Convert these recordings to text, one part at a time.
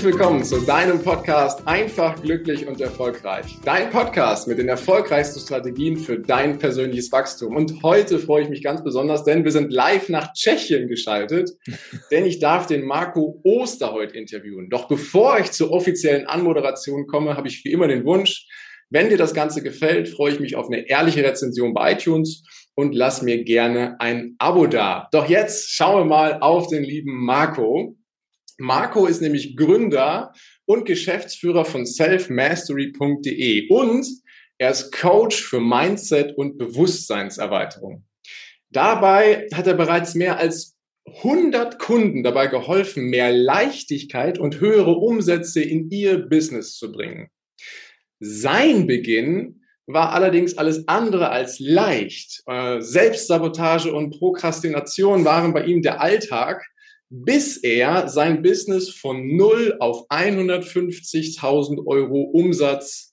Herzlich willkommen zu deinem Podcast Einfach, glücklich und erfolgreich. Dein Podcast mit den erfolgreichsten Strategien für dein persönliches Wachstum. Und heute freue ich mich ganz besonders, denn wir sind live nach Tschechien geschaltet, denn ich darf den Marco Oster heute interviewen. Doch bevor ich zur offiziellen Anmoderation komme, habe ich wie immer den Wunsch, wenn dir das Ganze gefällt, freue ich mich auf eine ehrliche Rezension bei iTunes und lass mir gerne ein Abo da. Doch jetzt schauen wir mal auf den lieben Marco. Marco ist nämlich Gründer und Geschäftsführer von selfmastery.de und er ist Coach für Mindset und Bewusstseinserweiterung. Dabei hat er bereits mehr als 100 Kunden dabei geholfen, mehr Leichtigkeit und höhere Umsätze in ihr Business zu bringen. Sein Beginn war allerdings alles andere als leicht. Äh, Selbstsabotage und Prokrastination waren bei ihm der Alltag bis er sein Business von 0 auf 150.000 Euro Umsatz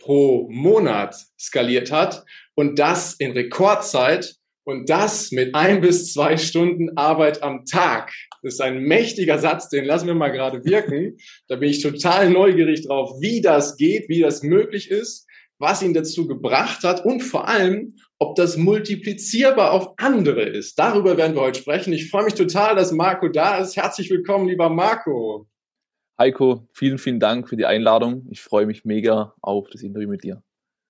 pro Monat skaliert hat und das in Rekordzeit und das mit ein bis zwei Stunden Arbeit am Tag. Das ist ein mächtiger Satz, den lassen wir mal gerade wirken. Da bin ich total neugierig drauf, wie das geht, wie das möglich ist, was ihn dazu gebracht hat und vor allem, ob das multiplizierbar auf andere ist. Darüber werden wir heute sprechen. Ich freue mich total, dass Marco da ist. Herzlich willkommen, lieber Marco. Heiko, vielen, vielen Dank für die Einladung. Ich freue mich mega auf das Interview mit dir.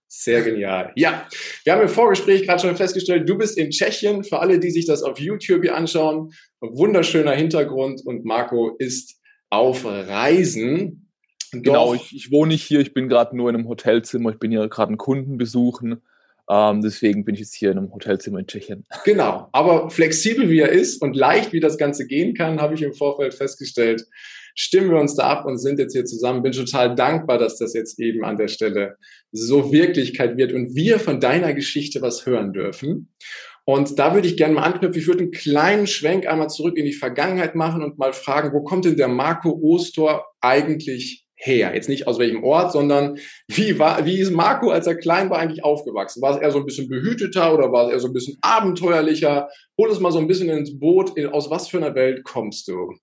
Sehr genial. Ja, wir haben im Vorgespräch gerade schon festgestellt, du bist in Tschechien. Für alle, die sich das auf YouTube hier anschauen, wunderschöner Hintergrund und Marco ist auf Reisen. Genau, ich, ich wohne nicht hier, ich bin gerade nur in einem Hotelzimmer, ich bin hier gerade einen Kunden besuchen ähm, deswegen bin ich jetzt hier in einem Hotelzimmer in Tschechien. Genau, aber flexibel wie er ist und leicht wie das Ganze gehen kann, habe ich im Vorfeld festgestellt. Stimmen wir uns da ab und sind jetzt hier zusammen. Bin total dankbar, dass das jetzt eben an der Stelle so Wirklichkeit wird und wir von deiner Geschichte was hören dürfen. Und da würde ich gerne mal anknüpfen. Ich würde einen kleinen Schwenk einmal zurück in die Vergangenheit machen und mal fragen, wo kommt denn der Marco Ostor eigentlich her? Jetzt nicht aus welchem Ort, sondern wie war, wie ist Marco, als er klein war, eigentlich aufgewachsen? War es eher so ein bisschen behüteter oder war es eher so ein bisschen abenteuerlicher? Hol es mal so ein bisschen ins Boot. Aus was für einer Welt kommst du?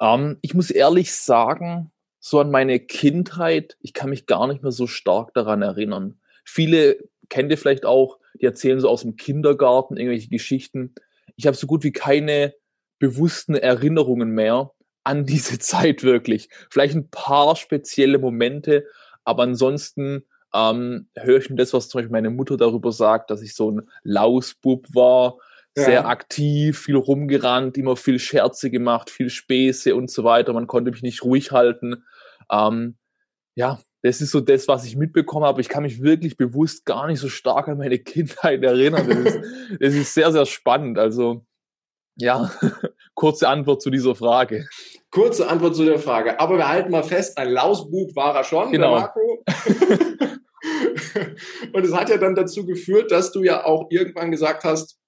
Ähm, ich muss ehrlich sagen, so an meine Kindheit, ich kann mich gar nicht mehr so stark daran erinnern. Viele kennt ihr vielleicht auch, die erzählen so aus dem Kindergarten irgendwelche Geschichten. Ich habe so gut wie keine bewussten Erinnerungen mehr an diese Zeit wirklich. Vielleicht ein paar spezielle Momente, aber ansonsten ähm, höre ich mir das, was zum Beispiel meine Mutter darüber sagt, dass ich so ein Lausbub war, ja. sehr aktiv, viel rumgerannt, immer viel Scherze gemacht, viel Späße und so weiter. Man konnte mich nicht ruhig halten. Ähm, ja, das ist so das, was ich mitbekommen habe. Ich kann mich wirklich bewusst gar nicht so stark an meine Kindheit erinnern. Das ist, das ist sehr, sehr spannend. Also ja, kurze Antwort zu dieser Frage. Kurze Antwort zu der Frage. Aber wir halten mal fest, ein Lausbuch war er schon, genau. der Marco. Und es hat ja dann dazu geführt, dass du ja auch irgendwann gesagt hast,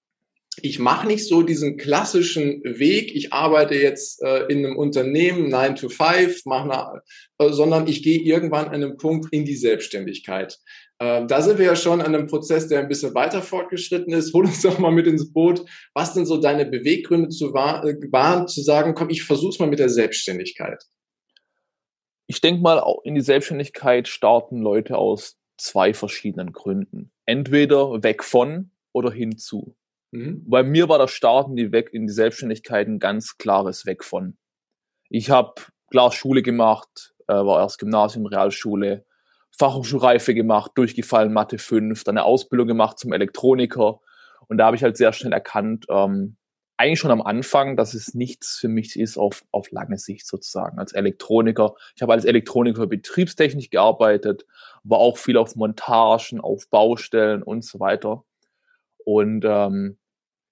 ich mache nicht so diesen klassischen Weg, ich arbeite jetzt äh, in einem Unternehmen 9 to 5, mach eine, äh, sondern ich gehe irgendwann an einem Punkt in die Selbstständigkeit. Äh, da sind wir ja schon an einem Prozess, der ein bisschen weiter fortgeschritten ist. Hol uns doch mal mit ins Boot. Was denn so deine Beweggründe zu äh, waren, zu sagen, komm, ich versuch's mal mit der Selbstständigkeit? Ich denke mal, in die Selbstständigkeit starten Leute aus zwei verschiedenen Gründen. Entweder weg von oder hinzu. Mhm. Bei mir war das Starten die weg in die Selbstständigkeit ein ganz klares Weg von. Ich habe klar Schule gemacht, äh, war erst Gymnasium, Realschule, Fachhochschulreife gemacht, durchgefallen Mathe 5, dann eine Ausbildung gemacht zum Elektroniker. Und da habe ich halt sehr schnell erkannt, ähm, eigentlich schon am Anfang, dass es nichts für mich ist auf, auf lange Sicht sozusagen als Elektroniker. Ich habe als Elektroniker Betriebstechnik gearbeitet, war auch viel auf Montagen, auf Baustellen und so weiter. Und ähm,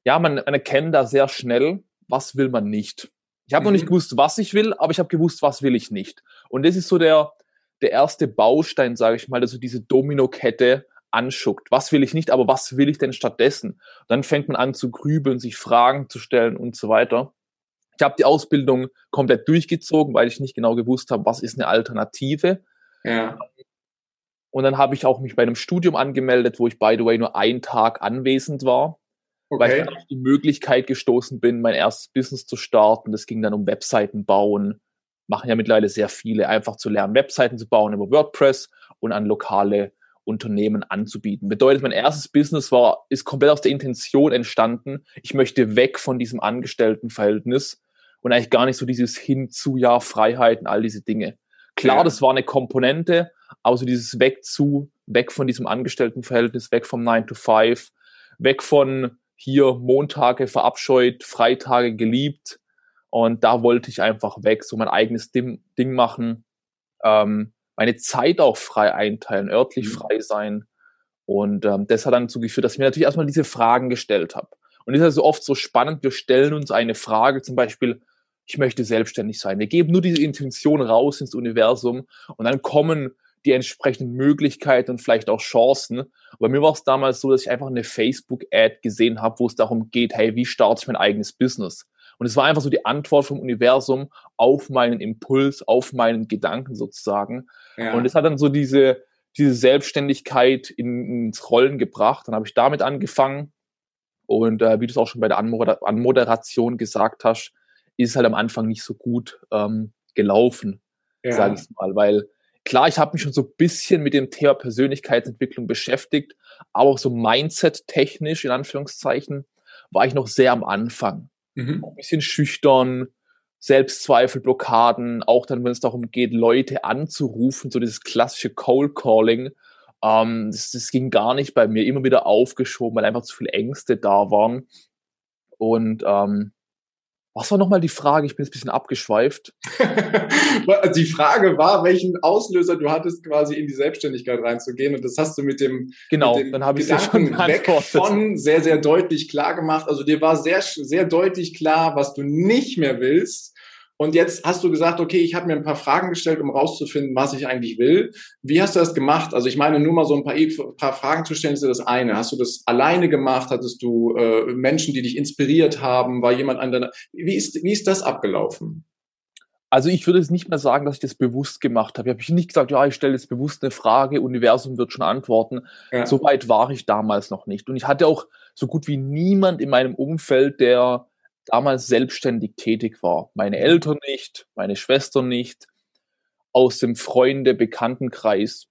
ja, man, man erkennt da sehr schnell, was will man nicht. Ich habe mhm. noch nicht mhm. gewusst, was ich will, aber ich habe gewusst, was will ich nicht. Und das ist so der, der erste Baustein, sage ich mal, also diese Dominokette anschuckt. Was will ich nicht, aber was will ich denn stattdessen? dann fängt man an zu grübeln, sich Fragen zu stellen und so weiter. Ich habe die Ausbildung komplett durchgezogen, weil ich nicht genau gewusst habe, was ist eine Alternative. Ja. Und dann habe ich auch mich bei einem Studium angemeldet, wo ich, by the way, nur einen Tag anwesend war. Okay. Weil ich dann auf die Möglichkeit gestoßen bin, mein erstes Business zu starten. Das ging dann um Webseiten bauen. Machen ja mittlerweile sehr viele, einfach zu lernen, Webseiten zu bauen über WordPress und an lokale Unternehmen anzubieten. Bedeutet, mein erstes Business war, ist komplett aus der Intention entstanden. Ich möchte weg von diesem Angestelltenverhältnis und eigentlich gar nicht so dieses hin zu ja Freiheiten, all diese Dinge. Klar, ja. das war eine Komponente, aber so dieses weg zu, weg von diesem Angestelltenverhältnis, weg vom 9 to 5, weg von hier Montage verabscheut, Freitage geliebt. Und da wollte ich einfach weg, so mein eigenes Ding, Ding machen, ähm, meine Zeit auch frei einteilen, örtlich mhm. frei sein. Und ähm, das hat dann dazu geführt, dass ich mir natürlich erstmal diese Fragen gestellt habe. Und das ist also oft so spannend, wir stellen uns eine Frage, zum Beispiel, ich möchte selbstständig sein. Wir geben nur diese Intention raus ins Universum und dann kommen die entsprechenden Möglichkeiten und vielleicht auch Chancen. Bei mir war es damals so, dass ich einfach eine Facebook-Ad gesehen habe, wo es darum geht, hey, wie starte ich mein eigenes Business? Und es war einfach so die Antwort vom Universum auf meinen Impuls, auf meinen Gedanken sozusagen. Ja. Und es hat dann so diese, diese Selbstständigkeit in, ins Rollen gebracht. Dann habe ich damit angefangen. Und äh, wie du es auch schon bei der Anmoder Anmoderation gesagt hast, ist halt am Anfang nicht so gut ähm, gelaufen, ja. sage ich mal, weil klar, ich habe mich schon so ein bisschen mit dem Thema Persönlichkeitsentwicklung beschäftigt, aber auch so Mindset-technisch, in Anführungszeichen, war ich noch sehr am Anfang. Mhm. Ein bisschen schüchtern, Selbstzweifel, Blockaden, auch dann, wenn es darum geht, Leute anzurufen, so dieses klassische Cold Calling, ähm, das, das ging gar nicht bei mir, immer wieder aufgeschoben, weil einfach zu viele Ängste da waren. Und ähm, was war nochmal die Frage? Ich bin jetzt ein bisschen abgeschweift. die Frage war, welchen Auslöser du hattest, quasi in die Selbstständigkeit reinzugehen. Und das hast du mit dem, genau, mit dem dann habe ich ja schon weg von sehr, sehr deutlich klar gemacht. Also dir war sehr, sehr deutlich klar, was du nicht mehr willst. Und jetzt hast du gesagt, okay, ich habe mir ein paar Fragen gestellt, um rauszufinden, was ich eigentlich will. Wie hast du das gemacht? Also ich meine, nur mal so ein paar, paar Fragen zu stellen, ist ja das eine. Hast du das alleine gemacht? Hattest du äh, Menschen, die dich inspiriert haben? War jemand an deiner... Wie ist, wie ist das abgelaufen? Also ich würde es nicht mehr sagen, dass ich das bewusst gemacht habe. Ich habe nicht gesagt, ja, ich stelle jetzt bewusst eine Frage, Universum wird schon antworten. Ja. So weit war ich damals noch nicht. Und ich hatte auch so gut wie niemand in meinem Umfeld, der damals selbstständig tätig war. Meine Eltern nicht, meine Schwester nicht, aus dem Freunde, Bekanntenkreis,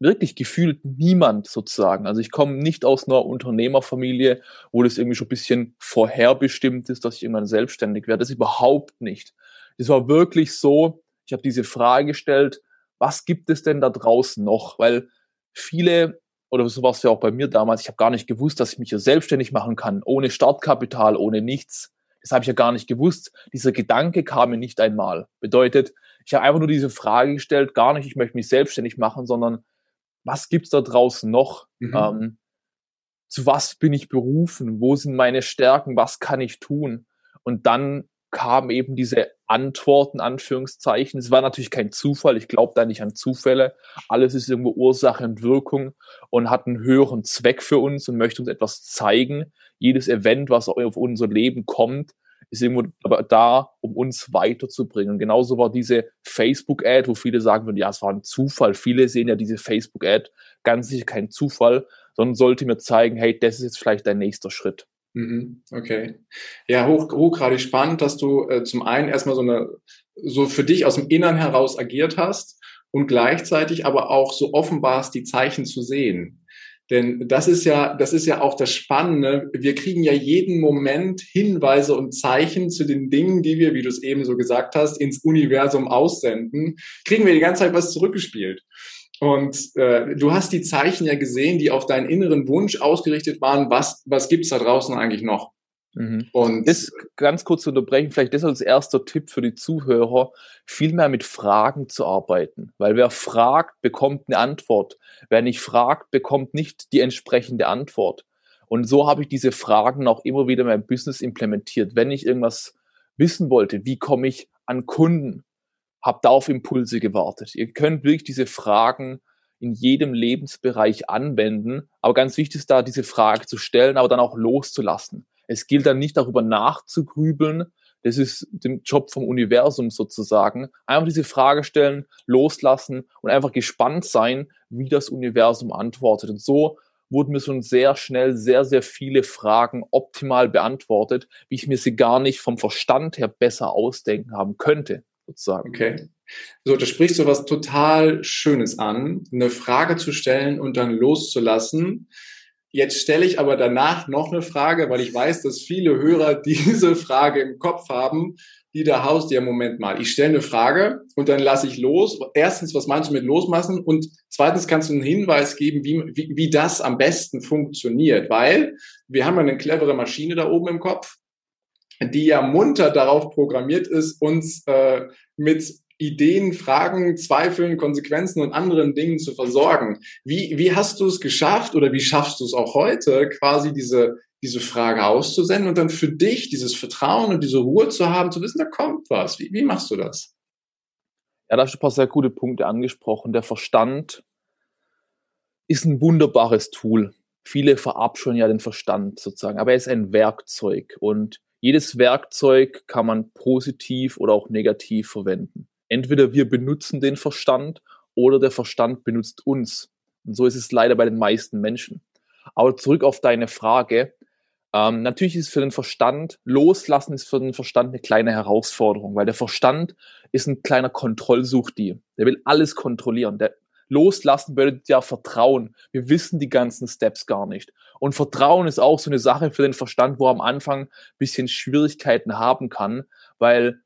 wirklich gefühlt niemand sozusagen. Also ich komme nicht aus einer Unternehmerfamilie, wo das irgendwie schon ein bisschen vorherbestimmt ist, dass ich irgendwann selbstständig werde. Das überhaupt nicht. Das war wirklich so, ich habe diese Frage gestellt, was gibt es denn da draußen noch? Weil viele, oder so war es ja auch bei mir damals, ich habe gar nicht gewusst, dass ich mich hier selbstständig machen kann, ohne Startkapital, ohne nichts. Das habe ich ja gar nicht gewusst. Dieser Gedanke kam mir nicht einmal. Bedeutet, ich habe einfach nur diese Frage gestellt, gar nicht, ich möchte mich selbstständig machen, sondern was gibt's da draußen noch? Mhm. Ähm, zu was bin ich berufen? Wo sind meine Stärken? Was kann ich tun? Und dann kamen eben diese Antworten, Anführungszeichen. Es war natürlich kein Zufall. Ich glaube da nicht an Zufälle. Alles ist irgendwo Ursache und Wirkung und hat einen höheren Zweck für uns und möchte uns etwas zeigen. Jedes Event, was auf unser Leben kommt, ist irgendwo da, um uns weiterzubringen. Und genauso war diese Facebook-Ad, wo viele sagen würden, ja, es war ein Zufall. Viele sehen ja diese Facebook-Ad ganz sicher kein Zufall, sondern sollte mir zeigen, hey, das ist jetzt vielleicht dein nächster Schritt. Mhm, okay. Ja, hoch, hochgradig spannend, dass du äh, zum einen erstmal so eine, so für dich aus dem Innern heraus agiert hast und gleichzeitig aber auch so offenbarst, die Zeichen zu sehen. Denn das ist ja, das ist ja auch das Spannende. Wir kriegen ja jeden Moment Hinweise und Zeichen zu den Dingen, die wir, wie du es eben so gesagt hast, ins Universum aussenden. Kriegen wir die ganze Zeit was zurückgespielt. Und äh, du hast die Zeichen ja gesehen, die auf deinen inneren Wunsch ausgerichtet waren. Was, was gibt's da draußen eigentlich noch? Mhm. Und das ganz kurz zu unterbrechen, vielleicht das als erster Tipp für die Zuhörer, viel mehr mit Fragen zu arbeiten. Weil wer fragt, bekommt eine Antwort. Wer nicht fragt, bekommt nicht die entsprechende Antwort. Und so habe ich diese Fragen auch immer wieder in meinem Business implementiert. Wenn ich irgendwas wissen wollte, wie komme ich an Kunden? Habt da auf Impulse gewartet. Ihr könnt wirklich diese Fragen in jedem Lebensbereich anwenden. Aber ganz wichtig ist da, diese Frage zu stellen, aber dann auch loszulassen. Es gilt dann nicht darüber nachzugrübeln, Das ist der Job vom Universum sozusagen. Einfach diese Frage stellen, loslassen und einfach gespannt sein, wie das Universum antwortet. Und so wurden mir schon sehr schnell sehr, sehr viele Fragen optimal beantwortet, wie ich mir sie gar nicht vom Verstand her besser ausdenken haben könnte, sozusagen. Okay. So, da sprichst du was total Schönes an, eine Frage zu stellen und dann loszulassen. Jetzt stelle ich aber danach noch eine Frage, weil ich weiß, dass viele Hörer diese Frage im Kopf haben, die da haust ja Moment mal. Ich stelle eine Frage und dann lasse ich los. Erstens, was meinst du mit loslassen? Und zweitens kannst du einen Hinweis geben, wie, wie, wie das am besten funktioniert, weil wir haben eine clevere Maschine da oben im Kopf, die ja munter darauf programmiert ist, uns äh, mit Ideen, Fragen, Zweifeln, Konsequenzen und anderen Dingen zu versorgen. Wie, wie hast du es geschafft oder wie schaffst du es auch heute, quasi diese, diese Frage auszusenden und dann für dich dieses Vertrauen und diese Ruhe zu haben, zu wissen, da kommt was. Wie, wie machst du das? Ja, da hast du ein paar sehr gute Punkte angesprochen. Der Verstand ist ein wunderbares Tool. Viele verabscheuen ja den Verstand sozusagen, aber er ist ein Werkzeug und jedes Werkzeug kann man positiv oder auch negativ verwenden entweder wir benutzen den Verstand oder der Verstand benutzt uns. Und so ist es leider bei den meisten Menschen. Aber zurück auf deine Frage. Ähm, natürlich ist für den Verstand, loslassen ist für den Verstand eine kleine Herausforderung, weil der Verstand ist ein kleiner Kontrollsuchdieb. Der will alles kontrollieren. Der loslassen bedeutet ja Vertrauen. Wir wissen die ganzen Steps gar nicht. Und Vertrauen ist auch so eine Sache für den Verstand, wo er am Anfang ein bisschen Schwierigkeiten haben kann, weil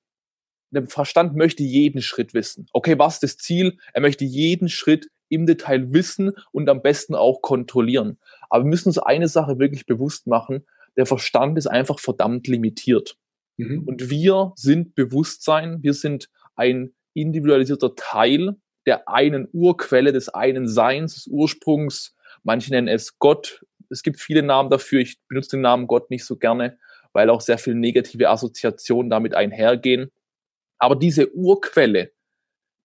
der Verstand möchte jeden Schritt wissen. Okay, was ist das Ziel? Er möchte jeden Schritt im Detail wissen und am besten auch kontrollieren. Aber wir müssen uns eine Sache wirklich bewusst machen. Der Verstand ist einfach verdammt limitiert. Mhm. Und wir sind Bewusstsein. Wir sind ein individualisierter Teil der einen Urquelle, des einen Seins, des Ursprungs. Manche nennen es Gott. Es gibt viele Namen dafür. Ich benutze den Namen Gott nicht so gerne, weil auch sehr viele negative Assoziationen damit einhergehen. Aber diese Urquelle,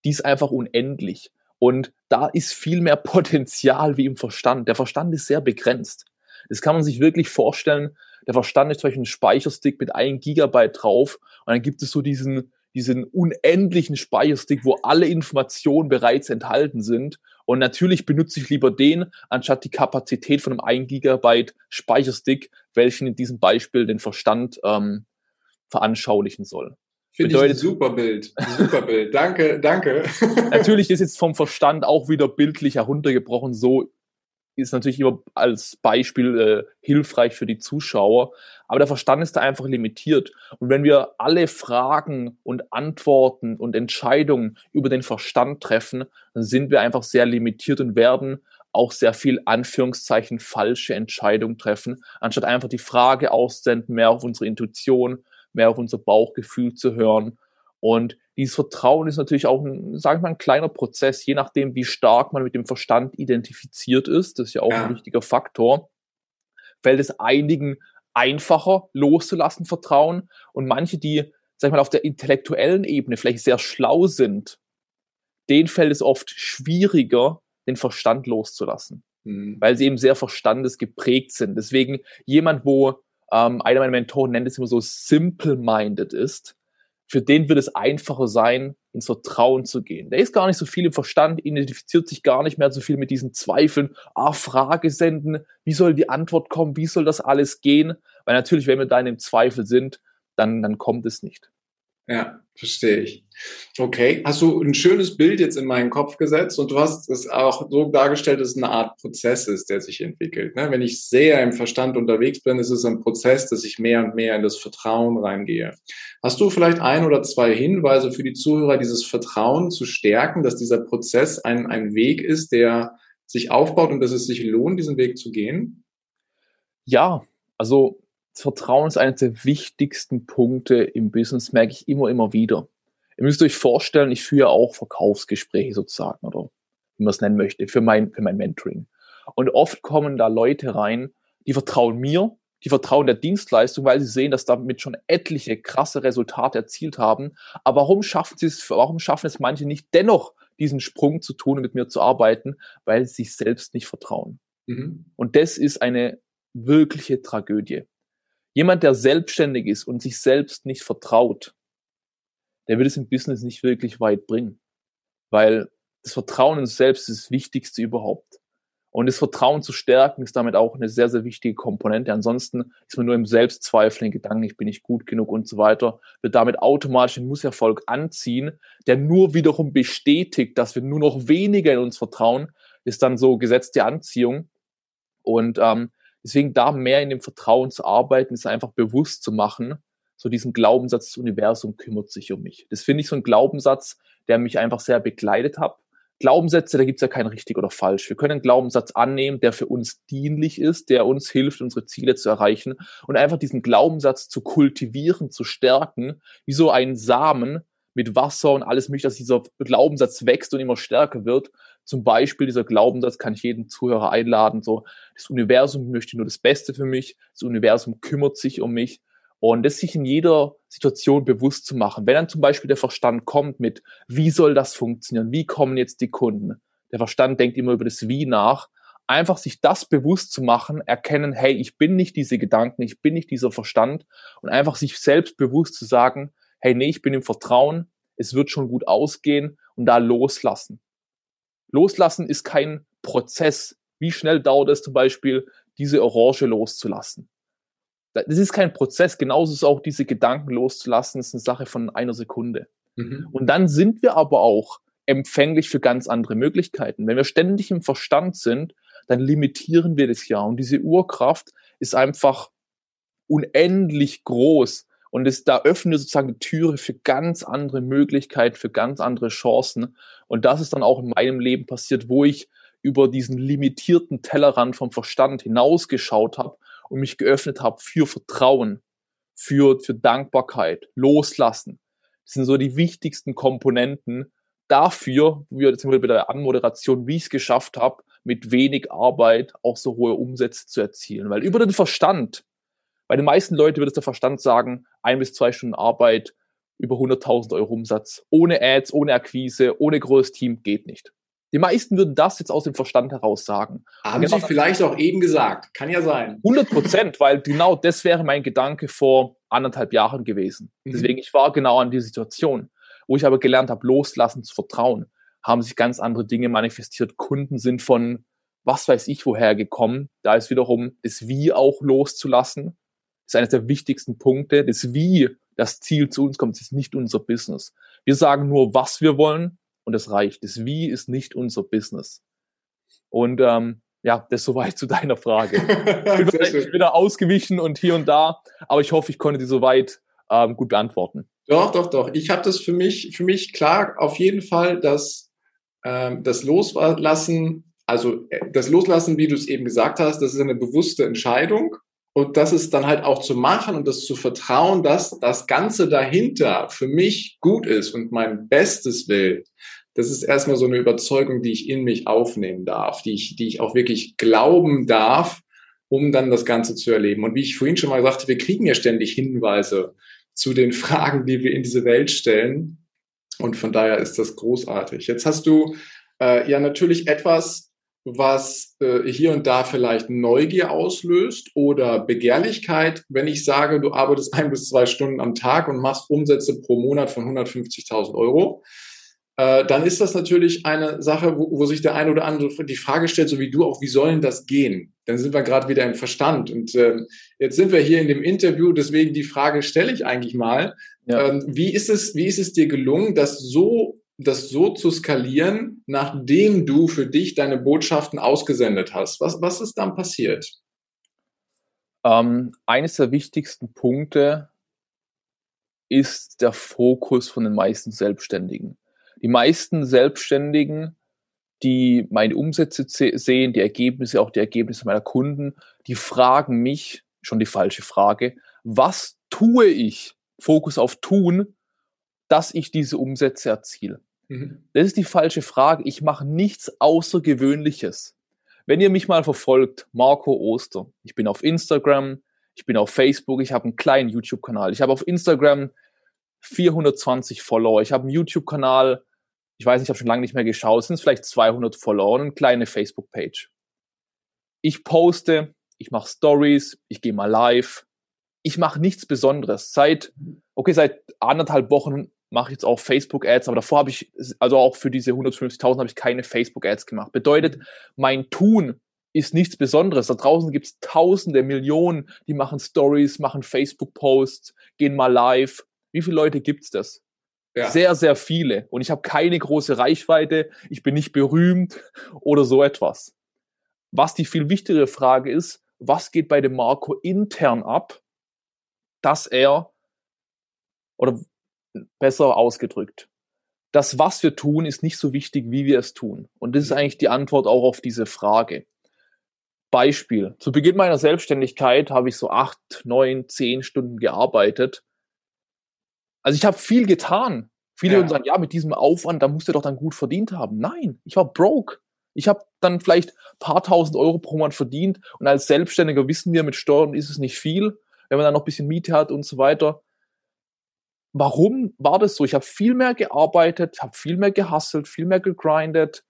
die ist einfach unendlich. Und da ist viel mehr Potenzial wie im Verstand. Der Verstand ist sehr begrenzt. Das kann man sich wirklich vorstellen. Der Verstand ist zum Beispiel ein Speicherstick mit einem Gigabyte drauf. Und dann gibt es so diesen, diesen unendlichen Speicherstick, wo alle Informationen bereits enthalten sind. Und natürlich benutze ich lieber den, anstatt die Kapazität von einem 1 Gigabyte Speicherstick, welchen in diesem Beispiel den Verstand ähm, veranschaulichen soll. Finde bedeutet, ich ein super Bild. Super Bild. danke, danke. natürlich ist jetzt vom Verstand auch wieder bildlich heruntergebrochen. So ist natürlich immer als Beispiel äh, hilfreich für die Zuschauer. Aber der Verstand ist da einfach limitiert. Und wenn wir alle Fragen und Antworten und Entscheidungen über den Verstand treffen, dann sind wir einfach sehr limitiert und werden auch sehr viel Anführungszeichen falsche Entscheidungen treffen, anstatt einfach die Frage aussenden, mehr auf unsere Intuition, mehr auf unser Bauchgefühl zu hören. Und dieses Vertrauen ist natürlich auch ein, sagen wir mal, ein kleiner Prozess, je nachdem, wie stark man mit dem Verstand identifiziert ist. Das ist ja auch ja. ein wichtiger Faktor. Fällt es einigen einfacher loszulassen, Vertrauen. Und manche, die, sag ich mal, auf der intellektuellen Ebene vielleicht sehr schlau sind, denen fällt es oft schwieriger, den Verstand loszulassen. Mhm. Weil sie eben sehr verstandesgeprägt sind. Deswegen jemand, wo ähm, einer meiner Mentoren nennt es immer so simple-minded ist, für den wird es einfacher sein, ins Vertrauen zu gehen. Der ist gar nicht so viel im Verstand, identifiziert sich gar nicht mehr so viel mit diesen Zweifeln, ah, Frage senden, wie soll die Antwort kommen, wie soll das alles gehen? Weil natürlich, wenn wir da in dem Zweifel sind, dann, dann kommt es nicht. Ja, verstehe ich. Okay, hast du ein schönes Bild jetzt in meinen Kopf gesetzt und du hast es auch so dargestellt, dass es eine Art Prozess ist, der sich entwickelt. Ne? Wenn ich sehr im Verstand unterwegs bin, ist es ein Prozess, dass ich mehr und mehr in das Vertrauen reingehe. Hast du vielleicht ein oder zwei Hinweise für die Zuhörer, dieses Vertrauen zu stärken, dass dieser Prozess ein, ein Weg ist, der sich aufbaut und dass es sich lohnt, diesen Weg zu gehen? Ja, also Vertrauen ist einer der wichtigsten Punkte im Business, merke ich immer, immer wieder. Ihr müsst euch vorstellen, ich führe auch Verkaufsgespräche sozusagen oder wie man es nennen möchte, für mein, für mein Mentoring. Und oft kommen da Leute rein, die vertrauen mir, die vertrauen der Dienstleistung, weil sie sehen, dass damit schon etliche krasse Resultate erzielt haben. Aber warum schaffen sie es, warum schaffen es manche nicht dennoch, diesen Sprung zu tun und mit mir zu arbeiten? Weil sie sich selbst nicht vertrauen. Mhm. Und das ist eine wirkliche Tragödie. Jemand, der selbstständig ist und sich selbst nicht vertraut, der wird es im Business nicht wirklich weit bringen. Weil das Vertrauen in sich selbst ist das Wichtigste überhaupt. Und das Vertrauen zu stärken ist damit auch eine sehr, sehr wichtige Komponente. Ansonsten ist man nur im Selbstzweifel, in Gedanken, ich bin nicht gut genug und so weiter, wird damit automatisch einen Musserfolg anziehen, der nur wiederum bestätigt, dass wir nur noch weniger in uns vertrauen, ist dann so gesetzte Anziehung. Und ähm, deswegen da mehr in dem Vertrauen zu arbeiten, ist einfach bewusst zu machen, so diesen Glaubenssatz, das Universum kümmert sich um mich. Das finde ich so ein Glaubenssatz, der mich einfach sehr begleitet hat Glaubenssätze, da gibt's ja kein richtig oder falsch. Wir können einen Glaubenssatz annehmen, der für uns dienlich ist, der uns hilft, unsere Ziele zu erreichen und einfach diesen Glaubenssatz zu kultivieren, zu stärken, wie so ein Samen mit Wasser und alles mögliche, dass dieser Glaubenssatz wächst und immer stärker wird. Zum Beispiel dieser Glaubenssatz kann ich jeden Zuhörer einladen, so, das Universum möchte nur das Beste für mich, das Universum kümmert sich um mich und das sich in jeder Situation bewusst zu machen. Wenn dann zum Beispiel der Verstand kommt mit, wie soll das funktionieren? Wie kommen jetzt die Kunden? Der Verstand denkt immer über das Wie nach. Einfach sich das bewusst zu machen, erkennen, hey, ich bin nicht diese Gedanken, ich bin nicht dieser Verstand und einfach sich selbst bewusst zu sagen, hey, nee, ich bin im Vertrauen, es wird schon gut ausgehen und da loslassen. Loslassen ist kein Prozess. Wie schnell dauert es zum Beispiel, diese Orange loszulassen? das ist kein Prozess. Genauso ist auch diese Gedanken loszulassen, ist eine Sache von einer Sekunde. Mhm. Und dann sind wir aber auch empfänglich für ganz andere Möglichkeiten. Wenn wir ständig im Verstand sind, dann limitieren wir das ja. Und diese Urkraft ist einfach unendlich groß. Und es, da öffnen wir sozusagen die Türe für ganz andere Möglichkeiten, für ganz andere Chancen. Und das ist dann auch in meinem Leben passiert, wo ich über diesen limitierten Tellerrand vom Verstand hinausgeschaut habe und mich geöffnet habe für Vertrauen, für, für Dankbarkeit, Loslassen. Das sind so die wichtigsten Komponenten dafür, wie wir jetzt bei der Anmoderation, wie ich es geschafft habe, mit wenig Arbeit auch so hohe Umsätze zu erzielen. Weil über den Verstand, bei den meisten Leuten würde es der Verstand sagen, ein bis zwei Stunden Arbeit, über 100.000 Euro Umsatz, ohne Ads, ohne Akquise, ohne großes Team, geht nicht. Die meisten würden das jetzt aus dem Verstand heraus sagen. Haben genau Sie vielleicht auch eben gesagt. Kann ja sein. 100 Prozent, weil genau das wäre mein Gedanke vor anderthalb Jahren gewesen. Mhm. Deswegen, ich war genau an die Situation. Wo ich aber gelernt habe, loslassen zu vertrauen, haben sich ganz andere Dinge manifestiert. Kunden sind von was weiß ich woher gekommen. Da ist wiederum das Wie auch loszulassen. Das ist eines der wichtigsten Punkte. Das Wie, das Ziel zu uns kommt, das ist nicht unser Business. Wir sagen nur, was wir wollen und es reicht. Das Wie ist nicht unser Business. Und ähm, ja, das soweit zu deiner Frage. ich bin wieder ausgewichen und hier und da, aber ich hoffe, ich konnte die soweit ähm, gut beantworten. Doch, doch, doch. Ich habe das für mich, für mich klar auf jeden Fall, dass ähm, das Loslassen, also äh, das Loslassen, wie du es eben gesagt hast, das ist eine bewusste Entscheidung. Und das ist dann halt auch zu machen und das zu vertrauen, dass das Ganze dahinter für mich gut ist und mein Bestes will das ist erstmal so eine Überzeugung, die ich in mich aufnehmen darf, die ich, die ich auch wirklich glauben darf, um dann das Ganze zu erleben. Und wie ich vorhin schon mal sagte, wir kriegen ja ständig Hinweise zu den Fragen, die wir in diese Welt stellen. Und von daher ist das großartig. Jetzt hast du äh, ja natürlich etwas, was äh, hier und da vielleicht Neugier auslöst oder Begehrlichkeit, wenn ich sage, du arbeitest ein bis zwei Stunden am Tag und machst Umsätze pro Monat von 150.000 Euro äh, dann ist das natürlich eine Sache, wo, wo, sich der eine oder andere die Frage stellt, so wie du auch, wie sollen das gehen? Dann sind wir gerade wieder im Verstand. Und äh, jetzt sind wir hier in dem Interview, deswegen die Frage stelle ich eigentlich mal. Ja. Ähm, wie, ist es, wie ist es dir gelungen, das so, das so zu skalieren, nachdem du für dich deine Botschaften ausgesendet hast? Was, was ist dann passiert? Ähm, eines der wichtigsten Punkte ist der Fokus von den meisten Selbstständigen. Die meisten Selbstständigen, die meine Umsätze sehen, die Ergebnisse, auch die Ergebnisse meiner Kunden, die fragen mich, schon die falsche Frage, was tue ich, Fokus auf tun, dass ich diese Umsätze erziele? Mhm. Das ist die falsche Frage. Ich mache nichts Außergewöhnliches. Wenn ihr mich mal verfolgt, Marco Oster, ich bin auf Instagram, ich bin auf Facebook, ich habe einen kleinen YouTube-Kanal. Ich habe auf Instagram 420 Follower. Ich habe einen YouTube-Kanal ich weiß nicht, ich habe schon lange nicht mehr geschaut, sind es vielleicht 200 Follower und eine kleine Facebook-Page. Ich poste, ich mache Stories, ich gehe mal live. ich mache nichts Besonderes. Seit, okay, seit anderthalb Wochen mache ich jetzt auch Facebook-Ads, aber davor habe ich, also auch für diese 150.000 habe ich keine Facebook-Ads gemacht. Bedeutet, mein Tun ist nichts Besonderes. Da draußen gibt es Tausende, Millionen, die machen Stories, machen Facebook-Posts, gehen mal live. Wie viele Leute gibt's das? Ja. Sehr, sehr viele. Und ich habe keine große Reichweite, ich bin nicht berühmt oder so etwas. Was die viel wichtigere Frage ist, was geht bei dem Marco intern ab, dass er, oder besser ausgedrückt, das, was wir tun, ist nicht so wichtig, wie wir es tun. Und das ist eigentlich die Antwort auch auf diese Frage. Beispiel. Zu Beginn meiner Selbstständigkeit habe ich so acht, neun, zehn Stunden gearbeitet. Also ich habe viel getan. Viele ja. sagen, ja, mit diesem Aufwand, da musst du doch dann gut verdient haben. Nein, ich war broke. Ich habe dann vielleicht paar tausend Euro pro Monat verdient und als Selbstständiger wissen wir, mit Steuern ist es nicht viel, wenn man dann noch ein bisschen Miete hat und so weiter. Warum war das so? Ich habe viel mehr gearbeitet, habe viel mehr gehustelt, viel mehr gegrindet,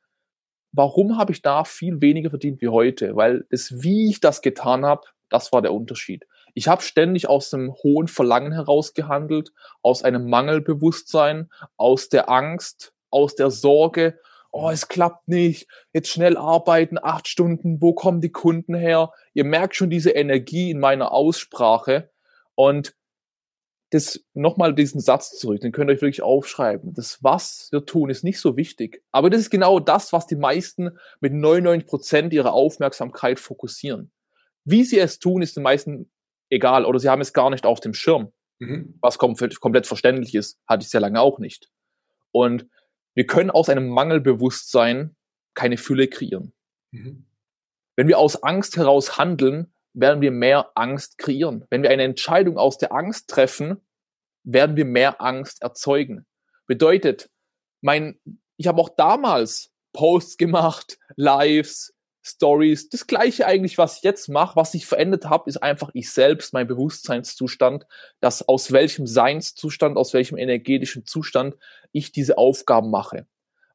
warum habe ich da viel weniger verdient wie heute? Weil es, wie ich das getan habe, das war der Unterschied. Ich habe ständig aus einem hohen Verlangen heraus gehandelt, aus einem Mangelbewusstsein, aus der Angst, aus der Sorge. Oh, es klappt nicht. Jetzt schnell arbeiten, acht Stunden. Wo kommen die Kunden her? Ihr merkt schon diese Energie in meiner Aussprache. Und das nochmal diesen Satz zurück, den könnt ihr euch wirklich aufschreiben. Das, was wir tun, ist nicht so wichtig. Aber das ist genau das, was die meisten mit 99 Prozent ihrer Aufmerksamkeit fokussieren. Wie sie es tun, ist den meisten egal oder sie haben es gar nicht auf dem Schirm. Mhm. Was komplett verständlich ist, hatte ich sehr lange auch nicht. Und wir können aus einem Mangelbewusstsein keine Fülle kreieren. Mhm. Wenn wir aus Angst heraus handeln, werden wir mehr Angst kreieren. Wenn wir eine Entscheidung aus der Angst treffen, werden wir mehr Angst erzeugen. Bedeutet, mein, ich habe auch damals Posts gemacht, Lives, Stories, das gleiche eigentlich, was ich jetzt mache, was ich verändert habe, ist einfach ich selbst, mein Bewusstseinszustand, dass aus welchem Seinszustand, aus welchem energetischen Zustand ich diese Aufgaben mache.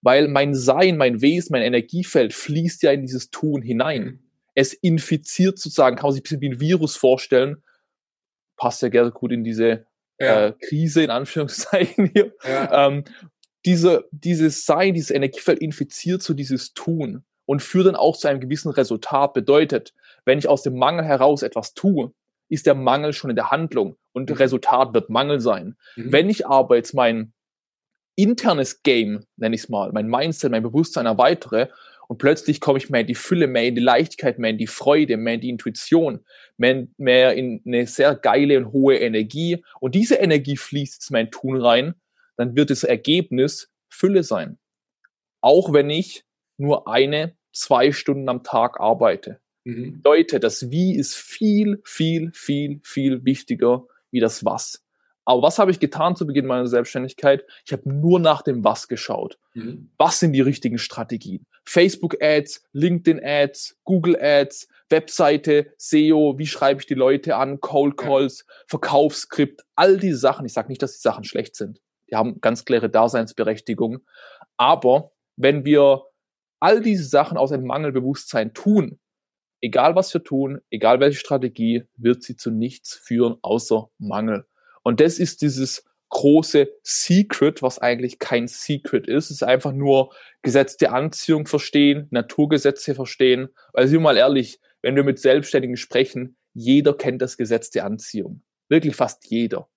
Weil mein Sein, mein Wesen, mein Energiefeld fließt ja in dieses Tun hinein. Es infiziert sozusagen, kann man sich ein bisschen wie ein Virus vorstellen. Passt ja gerne gut in diese ja. äh, Krise, in Anführungszeichen hier. Ja. Ähm, diese, dieses Sein, dieses Energiefeld infiziert so dieses Tun und führt dann auch zu einem gewissen Resultat. Bedeutet, wenn ich aus dem Mangel heraus etwas tue, ist der Mangel schon in der Handlung und mhm. Resultat wird Mangel sein. Mhm. Wenn ich aber jetzt mein internes Game, nenne ich es mal, mein Mindset, mein Bewusstsein erweitere und plötzlich komme ich mehr in die Fülle, mehr in die Leichtigkeit, mehr in die Freude, mehr in die Intuition, mehr, mehr in eine sehr geile und hohe Energie. Und diese Energie fließt jetzt mein Tun rein, dann wird das Ergebnis Fülle sein. Auch wenn ich nur eine, zwei Stunden am Tag arbeite. Mhm. Bedeutet, das Wie ist viel, viel, viel, viel wichtiger wie das Was. Aber was habe ich getan zu Beginn meiner Selbstständigkeit? Ich habe nur nach dem Was geschaut. Mhm. Was sind die richtigen Strategien? Facebook-Ads, LinkedIn-Ads, Google-Ads, Webseite, SEO, wie schreibe ich die Leute an, Cold Calls, ja. Verkaufsskript, all diese Sachen. Ich sage nicht, dass die Sachen schlecht sind. Die haben ganz klare Daseinsberechtigung. Aber wenn wir all diese Sachen aus einem Mangelbewusstsein tun, egal was wir tun, egal welche Strategie, wird sie zu nichts führen außer Mangel. Und das ist dieses große Secret, was eigentlich kein Secret ist. Es ist einfach nur Gesetz der Anziehung verstehen, Naturgesetze verstehen. Weil, sind wir mal ehrlich, wenn wir mit Selbstständigen sprechen, jeder kennt das Gesetz der Anziehung. Wirklich fast jeder.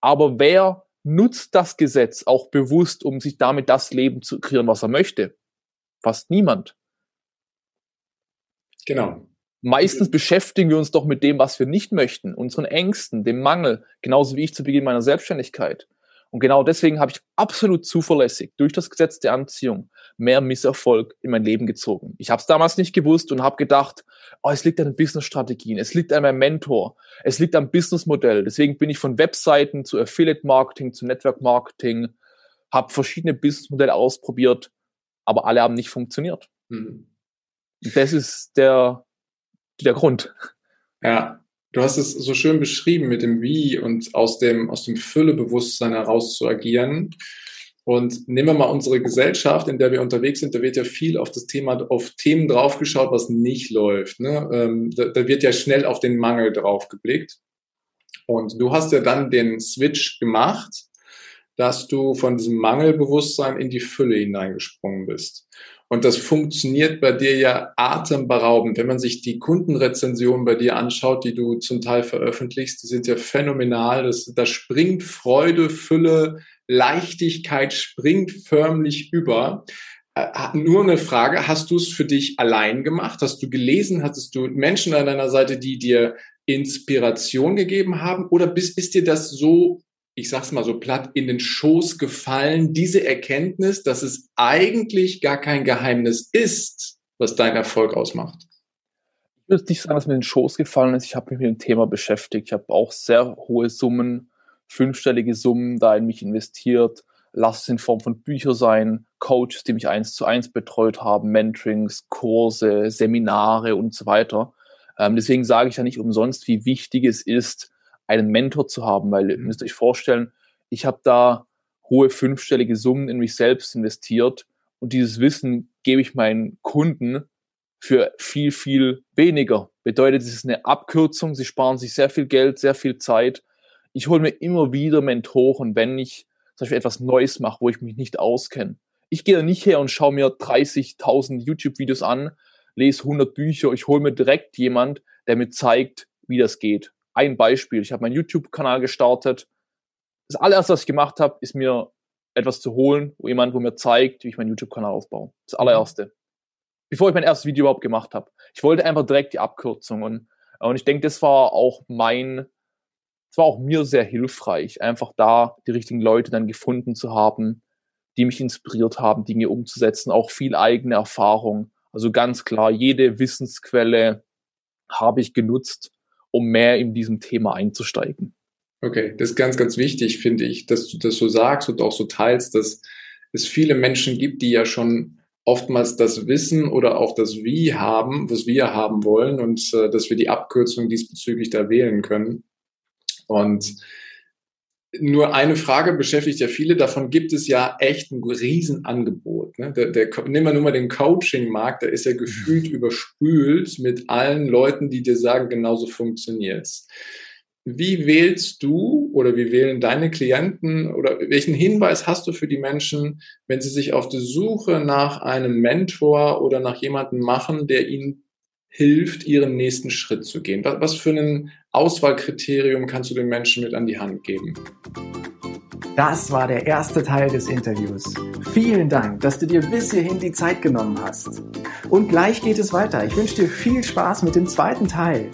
Aber wer nutzt das Gesetz auch bewusst, um sich damit das Leben zu kreieren, was er möchte? Fast niemand. Genau. Meistens beschäftigen wir uns doch mit dem, was wir nicht möchten, unseren Ängsten, dem Mangel, genauso wie ich zu Beginn meiner Selbstständigkeit. Und genau deswegen habe ich absolut zuverlässig durch das Gesetz der Anziehung mehr Misserfolg in mein Leben gezogen. Ich habe es damals nicht gewusst und habe gedacht, oh, es liegt an den Business-Strategien, es liegt an meinem Mentor, es liegt am Businessmodell. Deswegen bin ich von Webseiten zu Affiliate-Marketing, zu Network-Marketing, habe verschiedene Businessmodelle ausprobiert, aber alle haben nicht funktioniert. Mhm. Das ist der der Grund. Ja, du hast es so schön beschrieben mit dem Wie und aus dem, aus dem Füllebewusstsein heraus zu agieren. Und nehmen wir mal unsere Gesellschaft, in der wir unterwegs sind, da wird ja viel auf das Thema, auf Themen draufgeschaut, was nicht läuft. Ne? Ähm, da, da wird ja schnell auf den Mangel drauf geblickt. Und du hast ja dann den Switch gemacht, dass du von diesem Mangelbewusstsein in die Fülle hineingesprungen bist. Und das funktioniert bei dir ja atemberaubend. Wenn man sich die Kundenrezensionen bei dir anschaut, die du zum Teil veröffentlichst, die sind ja phänomenal. Das, da springt Freude, Fülle, Leichtigkeit springt förmlich über. Äh, nur eine Frage, hast du es für dich allein gemacht? Hast du gelesen? Hattest du Menschen an deiner Seite, die dir Inspiration gegeben haben? Oder bist, ist dir das so ich sag's mal so platt, in den Schoß gefallen, diese Erkenntnis, dass es eigentlich gar kein Geheimnis ist, was dein Erfolg ausmacht? Ich würde nicht sagen, dass mir in den Schoß gefallen ist. Ich habe mich mit dem Thema beschäftigt. Ich habe auch sehr hohe Summen, fünfstellige Summen da in mich investiert. Lass es in Form von Büchern sein, Coaches, die mich eins zu eins betreut haben, Mentorings, Kurse, Seminare und so weiter. Ähm, deswegen sage ich ja nicht umsonst, wie wichtig es ist, einen Mentor zu haben, weil ihr mhm. müsst euch vorstellen, ich habe da hohe fünfstellige Summen in mich selbst investiert und dieses Wissen gebe ich meinen Kunden für viel, viel weniger. Bedeutet, es ist eine Abkürzung, sie sparen sich sehr viel Geld, sehr viel Zeit. Ich hole mir immer wieder Mentoren, wenn ich zum Beispiel etwas Neues mache, wo ich mich nicht auskenne. Ich gehe da nicht her und schaue mir 30.000 YouTube-Videos an, lese 100 Bücher. Ich hole mir direkt jemand, der mir zeigt, wie das geht ein Beispiel. Ich habe meinen YouTube-Kanal gestartet. Das allererste, was ich gemacht habe, ist mir etwas zu holen, wo jemand, wo mir zeigt, wie ich meinen YouTube-Kanal aufbaue. Das allererste. Bevor ich mein erstes Video überhaupt gemacht habe. Ich wollte einfach direkt die Abkürzung und, und ich denke, das war auch mein, das war auch mir sehr hilfreich, einfach da die richtigen Leute dann gefunden zu haben, die mich inspiriert haben, Dinge umzusetzen, auch viel eigene Erfahrung. Also ganz klar, jede Wissensquelle habe ich genutzt, um mehr in diesem Thema einzusteigen. Okay, das ist ganz, ganz wichtig, finde ich, dass du das so sagst und auch so teilst, dass es viele Menschen gibt, die ja schon oftmals das Wissen oder auch das Wie haben, was wir haben wollen und äh, dass wir die Abkürzung diesbezüglich da wählen können. Und nur eine Frage beschäftigt ja viele. Davon gibt es ja echt ein Riesenangebot. Ne? Der, der, nehmen wir nur mal den Coaching-Markt, der ist ja gefühlt mhm. überspült mit allen Leuten, die dir sagen, genauso funktioniert's. Wie wählst du oder wie wählen deine Klienten oder welchen Hinweis hast du für die Menschen, wenn sie sich auf die Suche nach einem Mentor oder nach jemandem machen, der ihnen hilft, ihren nächsten Schritt zu gehen? Was für ein Auswahlkriterium kannst du den Menschen mit an die Hand geben? Das war der erste Teil des Interviews. Vielen Dank, dass du dir bis hierhin die Zeit genommen hast. Und gleich geht es weiter. Ich wünsche dir viel Spaß mit dem zweiten Teil.